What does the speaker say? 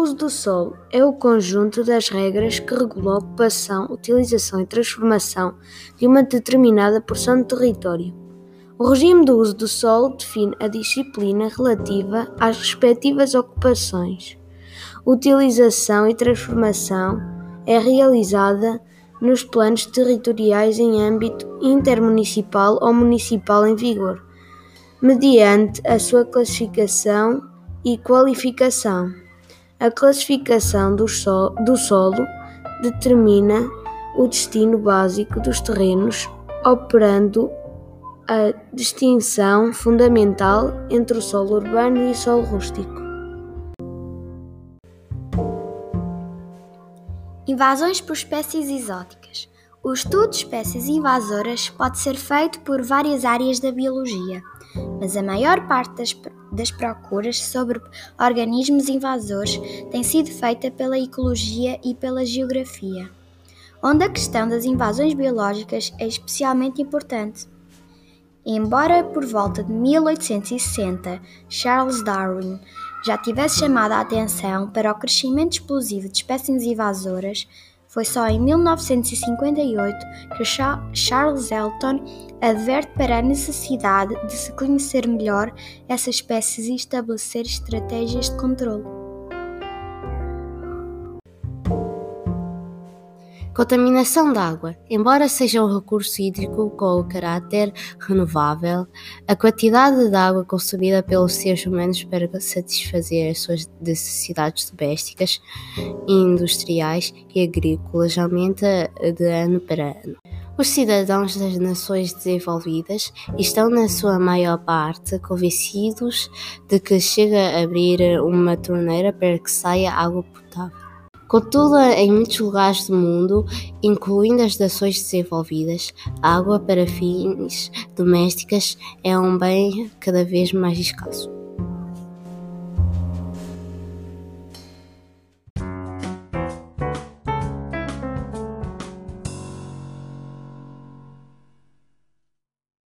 Uso do solo é o conjunto das regras que regulam a ocupação, utilização e transformação de uma determinada porção de território. O regime do uso do solo define a disciplina relativa às respectivas ocupações. Utilização e transformação é realizada nos planos territoriais em âmbito intermunicipal ou municipal em vigor, mediante a sua classificação e qualificação. A classificação do, do solo determina o destino básico dos terrenos, operando a distinção fundamental entre o solo urbano e o solo rústico. Invasões por espécies exóticas. O estudo de espécies invasoras pode ser feito por várias áreas da biologia, mas a maior parte das, das procuras sobre organismos invasores tem sido feita pela ecologia e pela geografia, onde a questão das invasões biológicas é especialmente importante. Embora por volta de 1860 Charles Darwin já tivesse chamado a atenção para o crescimento explosivo de espécies invasoras, foi só em 1958 que Charles Elton adverte para a necessidade de se conhecer melhor essas espécies e estabelecer estratégias de controle. Contaminação da água. Embora seja um recurso hídrico com caráter renovável, a quantidade de água consumida pelos seres humanos para satisfazer as suas necessidades domésticas, industriais e agrícolas aumenta de ano para ano. Os cidadãos das nações desenvolvidas estão, na sua maior parte, convencidos de que chega a abrir uma torneira para que saia água potável. Contudo, em muitos lugares do mundo, incluindo as nações desenvolvidas, a água para fins domésticos é um bem cada vez mais escasso.